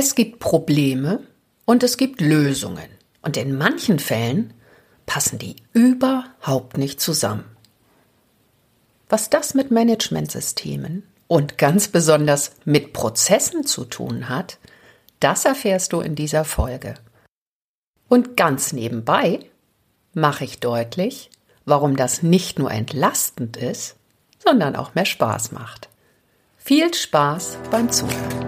Es gibt Probleme und es gibt Lösungen. Und in manchen Fällen passen die überhaupt nicht zusammen. Was das mit Managementsystemen und ganz besonders mit Prozessen zu tun hat, das erfährst du in dieser Folge. Und ganz nebenbei mache ich deutlich, warum das nicht nur entlastend ist, sondern auch mehr Spaß macht. Viel Spaß beim Zuhören.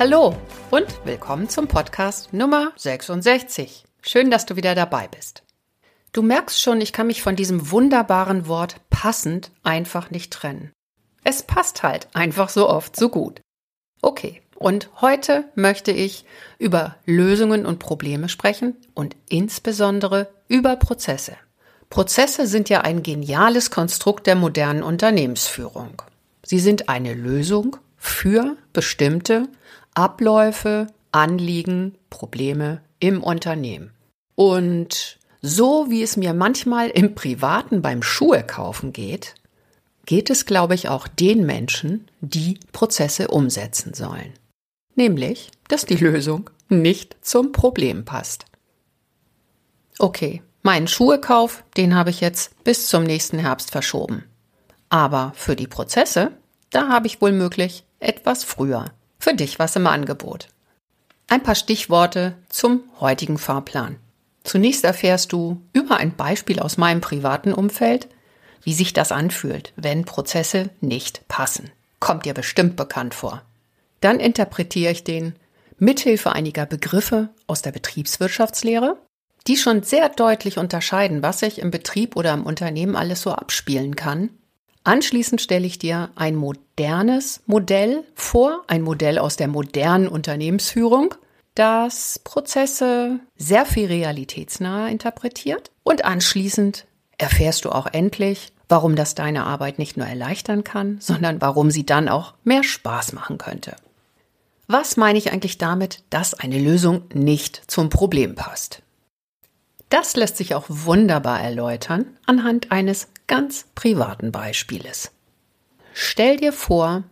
Hallo und willkommen zum Podcast Nummer 66. Schön, dass du wieder dabei bist. Du merkst schon, ich kann mich von diesem wunderbaren Wort passend einfach nicht trennen. Es passt halt einfach so oft so gut. Okay, und heute möchte ich über Lösungen und Probleme sprechen und insbesondere über Prozesse. Prozesse sind ja ein geniales Konstrukt der modernen Unternehmensführung. Sie sind eine Lösung für bestimmte Abläufe, Anliegen, Probleme im Unternehmen. Und so wie es mir manchmal im Privaten beim Schuhe kaufen geht, geht es, glaube ich, auch den Menschen, die Prozesse umsetzen sollen. Nämlich, dass die Lösung nicht zum Problem passt. Okay, meinen Schuhekauf, den habe ich jetzt bis zum nächsten Herbst verschoben. Aber für die Prozesse, da habe ich wohl möglich etwas früher für dich was im Angebot. Ein paar Stichworte zum heutigen Fahrplan. Zunächst erfährst du über ein Beispiel aus meinem privaten Umfeld, wie sich das anfühlt, wenn Prozesse nicht passen. Kommt dir bestimmt bekannt vor. Dann interpretiere ich den mithilfe einiger Begriffe aus der Betriebswirtschaftslehre, die schon sehr deutlich unterscheiden, was sich im Betrieb oder im Unternehmen alles so abspielen kann Anschließend stelle ich dir ein modernes Modell vor, ein Modell aus der modernen Unternehmensführung, das Prozesse sehr viel realitätsnah interpretiert. Und anschließend erfährst du auch endlich, warum das deine Arbeit nicht nur erleichtern kann, sondern warum sie dann auch mehr Spaß machen könnte. Was meine ich eigentlich damit, dass eine Lösung nicht zum Problem passt? Das lässt sich auch wunderbar erläutern anhand eines ganz privaten Beispieles. Stell dir vor,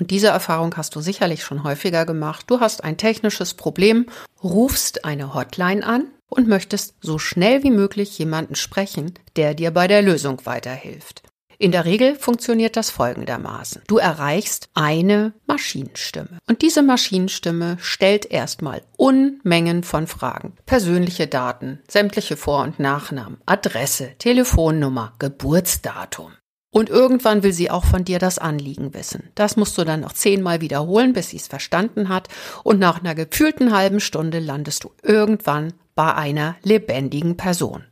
und diese Erfahrung hast du sicherlich schon häufiger gemacht, du hast ein technisches Problem, rufst eine Hotline an und möchtest so schnell wie möglich jemanden sprechen, der dir bei der Lösung weiterhilft. In der Regel funktioniert das folgendermaßen. Du erreichst eine Maschinenstimme. Und diese Maschinenstimme stellt erstmal Unmengen von Fragen. Persönliche Daten, sämtliche Vor- und Nachnamen, Adresse, Telefonnummer, Geburtsdatum. Und irgendwann will sie auch von dir das Anliegen wissen. Das musst du dann noch zehnmal wiederholen, bis sie es verstanden hat. Und nach einer gefühlten halben Stunde landest du irgendwann bei einer lebendigen Person.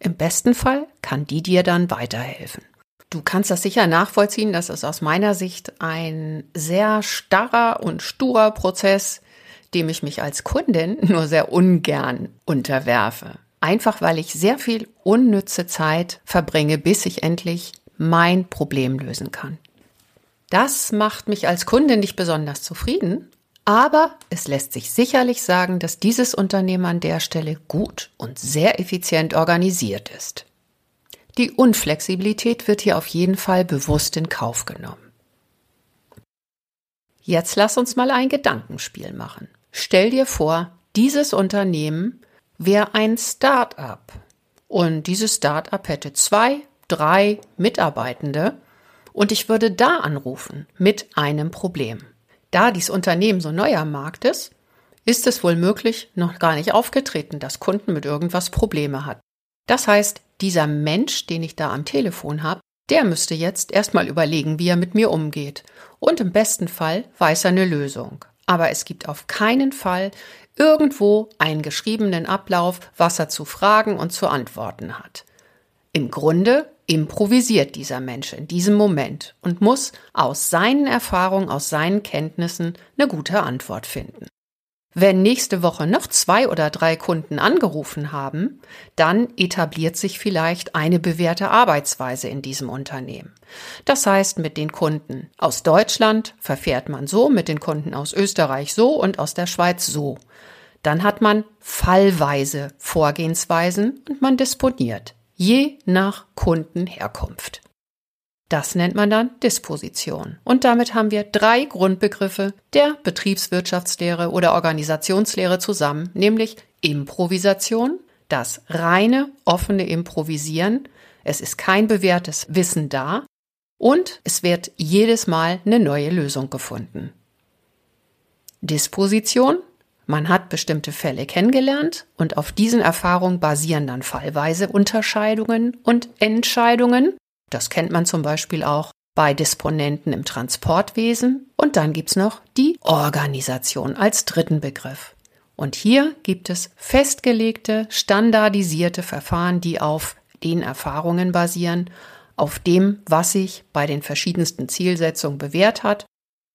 Im besten Fall kann die dir dann weiterhelfen. Du kannst das sicher nachvollziehen, das ist aus meiner Sicht ein sehr starrer und sturer Prozess, dem ich mich als Kundin nur sehr ungern unterwerfe. Einfach weil ich sehr viel unnütze Zeit verbringe, bis ich endlich mein Problem lösen kann. Das macht mich als Kundin nicht besonders zufrieden, aber es lässt sich sicherlich sagen, dass dieses Unternehmen an der Stelle gut und sehr effizient organisiert ist. Die Unflexibilität wird hier auf jeden Fall bewusst in Kauf genommen. Jetzt lass uns mal ein Gedankenspiel machen. Stell dir vor, dieses Unternehmen wäre ein Start-up und dieses Start-up hätte zwei, drei Mitarbeitende und ich würde da anrufen mit einem Problem. Da dieses Unternehmen so neu am Markt ist, ist es wohl möglich noch gar nicht aufgetreten, dass Kunden mit irgendwas Probleme hatten. Das heißt, dieser Mensch, den ich da am Telefon habe, der müsste jetzt erstmal überlegen, wie er mit mir umgeht. Und im besten Fall weiß er eine Lösung. Aber es gibt auf keinen Fall irgendwo einen geschriebenen Ablauf, was er zu fragen und zu antworten hat. Im Grunde improvisiert dieser Mensch in diesem Moment und muss aus seinen Erfahrungen, aus seinen Kenntnissen eine gute Antwort finden. Wenn nächste Woche noch zwei oder drei Kunden angerufen haben, dann etabliert sich vielleicht eine bewährte Arbeitsweise in diesem Unternehmen. Das heißt, mit den Kunden aus Deutschland verfährt man so, mit den Kunden aus Österreich so und aus der Schweiz so. Dann hat man fallweise Vorgehensweisen und man disponiert, je nach Kundenherkunft. Das nennt man dann Disposition. Und damit haben wir drei Grundbegriffe der Betriebswirtschaftslehre oder Organisationslehre zusammen, nämlich Improvisation, das reine, offene Improvisieren, es ist kein bewährtes Wissen da und es wird jedes Mal eine neue Lösung gefunden. Disposition, man hat bestimmte Fälle kennengelernt und auf diesen Erfahrungen basieren dann fallweise Unterscheidungen und Entscheidungen. Das kennt man zum Beispiel auch bei Disponenten im Transportwesen. Und dann gibt's noch die Organisation als dritten Begriff. Und hier gibt es festgelegte, standardisierte Verfahren, die auf den Erfahrungen basieren, auf dem, was sich bei den verschiedensten Zielsetzungen bewährt hat.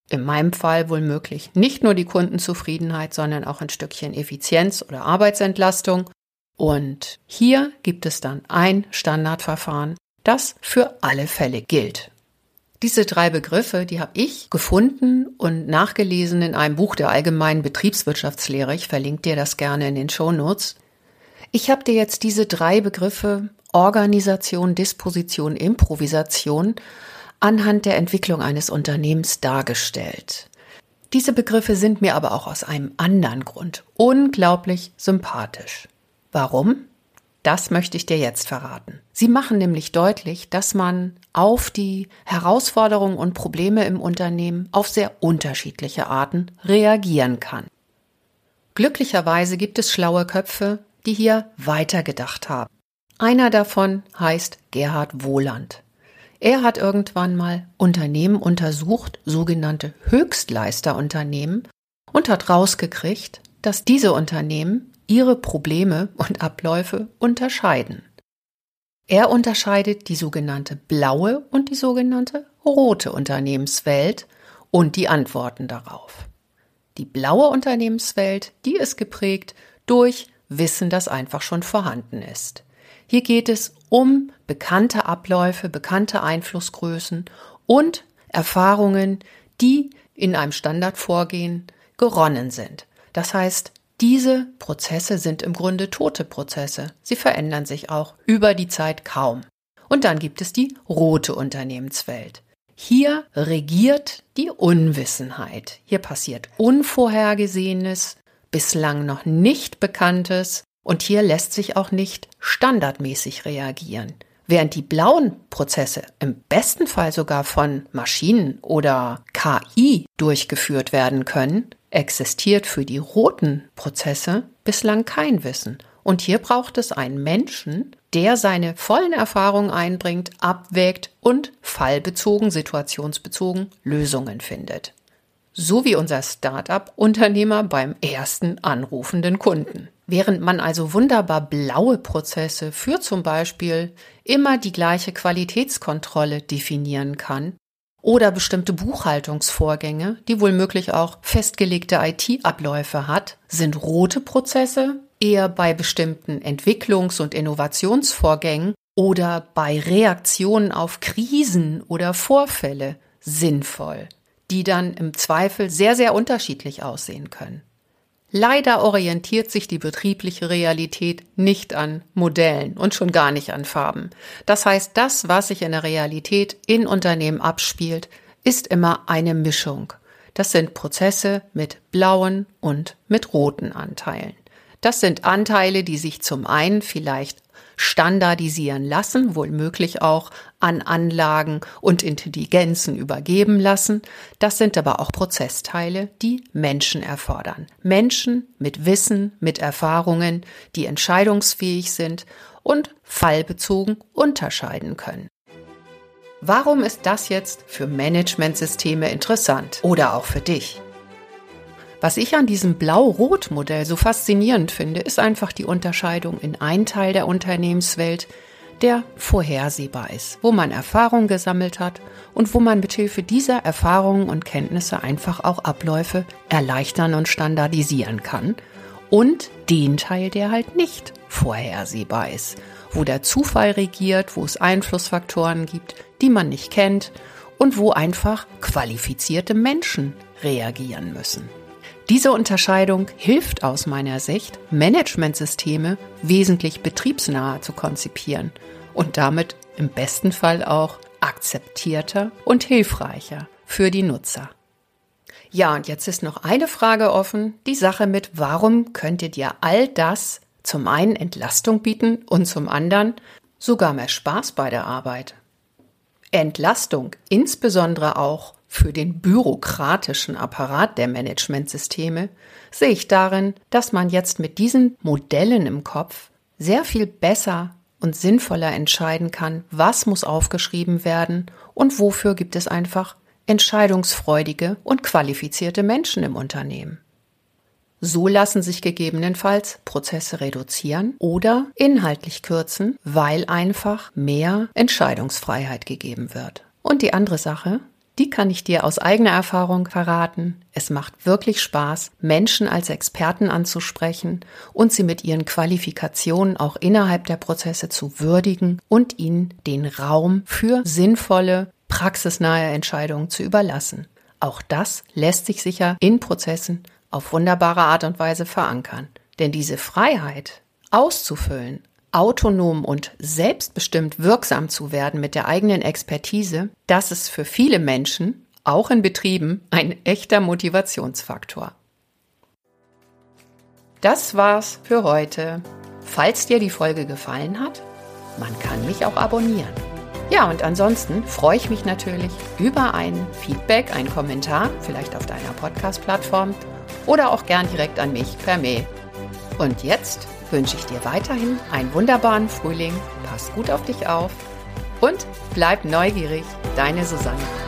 In meinem Fall wohl möglich nicht nur die Kundenzufriedenheit, sondern auch ein Stückchen Effizienz oder Arbeitsentlastung. Und hier gibt es dann ein Standardverfahren, das für alle Fälle gilt. Diese drei Begriffe, die habe ich gefunden und nachgelesen in einem Buch der allgemeinen Betriebswirtschaftslehre. Ich verlinke dir das gerne in den Show Notes. Ich habe dir jetzt diese drei Begriffe Organisation, Disposition, Improvisation anhand der Entwicklung eines Unternehmens dargestellt. Diese Begriffe sind mir aber auch aus einem anderen Grund unglaublich sympathisch. Warum? Das möchte ich dir jetzt verraten. Sie machen nämlich deutlich, dass man auf die Herausforderungen und Probleme im Unternehmen auf sehr unterschiedliche Arten reagieren kann. Glücklicherweise gibt es schlaue Köpfe, die hier weitergedacht haben. Einer davon heißt Gerhard Wohland. Er hat irgendwann mal Unternehmen untersucht, sogenannte Höchstleisterunternehmen, und hat rausgekriegt, dass diese Unternehmen ihre Probleme und Abläufe unterscheiden. Er unterscheidet die sogenannte blaue und die sogenannte rote Unternehmenswelt und die Antworten darauf. Die blaue Unternehmenswelt, die ist geprägt durch Wissen, das einfach schon vorhanden ist. Hier geht es um bekannte Abläufe, bekannte Einflussgrößen und Erfahrungen, die in einem Standardvorgehen geronnen sind. Das heißt, diese Prozesse sind im Grunde tote Prozesse. Sie verändern sich auch über die Zeit kaum. Und dann gibt es die rote Unternehmenswelt. Hier regiert die Unwissenheit. Hier passiert Unvorhergesehenes, bislang noch nicht Bekanntes und hier lässt sich auch nicht standardmäßig reagieren. Während die blauen Prozesse im besten Fall sogar von Maschinen oder KI durchgeführt werden können, existiert für die roten Prozesse bislang kein Wissen. Und hier braucht es einen Menschen, der seine vollen Erfahrungen einbringt, abwägt und fallbezogen, situationsbezogen Lösungen findet. So wie unser Start-up-Unternehmer beim ersten anrufenden Kunden. Während man also wunderbar blaue Prozesse für zum Beispiel immer die gleiche Qualitätskontrolle definieren kann, oder bestimmte Buchhaltungsvorgänge, die wohl auch festgelegte IT-Abläufe hat, sind rote Prozesse eher bei bestimmten Entwicklungs- und Innovationsvorgängen oder bei Reaktionen auf Krisen oder Vorfälle sinnvoll, die dann im Zweifel sehr, sehr unterschiedlich aussehen können. Leider orientiert sich die betriebliche Realität nicht an Modellen und schon gar nicht an Farben. Das heißt, das, was sich in der Realität in Unternehmen abspielt, ist immer eine Mischung. Das sind Prozesse mit blauen und mit roten Anteilen. Das sind Anteile, die sich zum einen vielleicht standardisieren lassen, wohl möglich auch an Anlagen und Intelligenzen übergeben lassen. Das sind aber auch Prozessteile, die Menschen erfordern. Menschen mit Wissen, mit Erfahrungen, die entscheidungsfähig sind und fallbezogen unterscheiden können. Warum ist das jetzt für Managementsysteme interessant oder auch für dich? Was ich an diesem Blau-Rot-Modell so faszinierend finde, ist einfach die Unterscheidung in einen Teil der Unternehmenswelt, der vorhersehbar ist, wo man Erfahrung gesammelt hat und wo man mithilfe dieser Erfahrungen und Kenntnisse einfach auch Abläufe erleichtern und standardisieren kann. Und den Teil, der halt nicht vorhersehbar ist, wo der Zufall regiert, wo es Einflussfaktoren gibt, die man nicht kennt und wo einfach qualifizierte Menschen reagieren müssen. Diese Unterscheidung hilft aus meiner Sicht, Managementsysteme wesentlich betriebsnaher zu konzipieren und damit im besten Fall auch akzeptierter und hilfreicher für die Nutzer. Ja, und jetzt ist noch eine Frage offen, die Sache mit, warum könnt ihr dir all das zum einen Entlastung bieten und zum anderen sogar mehr Spaß bei der Arbeit? Entlastung, insbesondere auch für den bürokratischen Apparat der Managementsysteme sehe ich darin, dass man jetzt mit diesen Modellen im Kopf sehr viel besser und sinnvoller entscheiden kann, was muss aufgeschrieben werden und wofür gibt es einfach entscheidungsfreudige und qualifizierte Menschen im Unternehmen. So lassen sich gegebenenfalls Prozesse reduzieren oder inhaltlich kürzen, weil einfach mehr Entscheidungsfreiheit gegeben wird. Und die andere Sache, die kann ich dir aus eigener Erfahrung verraten. Es macht wirklich Spaß, Menschen als Experten anzusprechen und sie mit ihren Qualifikationen auch innerhalb der Prozesse zu würdigen und ihnen den Raum für sinnvolle, praxisnahe Entscheidungen zu überlassen. Auch das lässt sich sicher in Prozessen auf wunderbare Art und Weise verankern. Denn diese Freiheit auszufüllen, autonom und selbstbestimmt wirksam zu werden mit der eigenen Expertise, das ist für viele Menschen, auch in Betrieben, ein echter Motivationsfaktor. Das war's für heute. Falls dir die Folge gefallen hat, man kann mich auch abonnieren. Ja, und ansonsten freue ich mich natürlich über ein Feedback, einen Kommentar, vielleicht auf deiner Podcast-Plattform oder auch gern direkt an mich per Mail. Und jetzt wünsche ich dir weiterhin einen wunderbaren Frühling, pass gut auf dich auf und bleib neugierig, deine Susanne.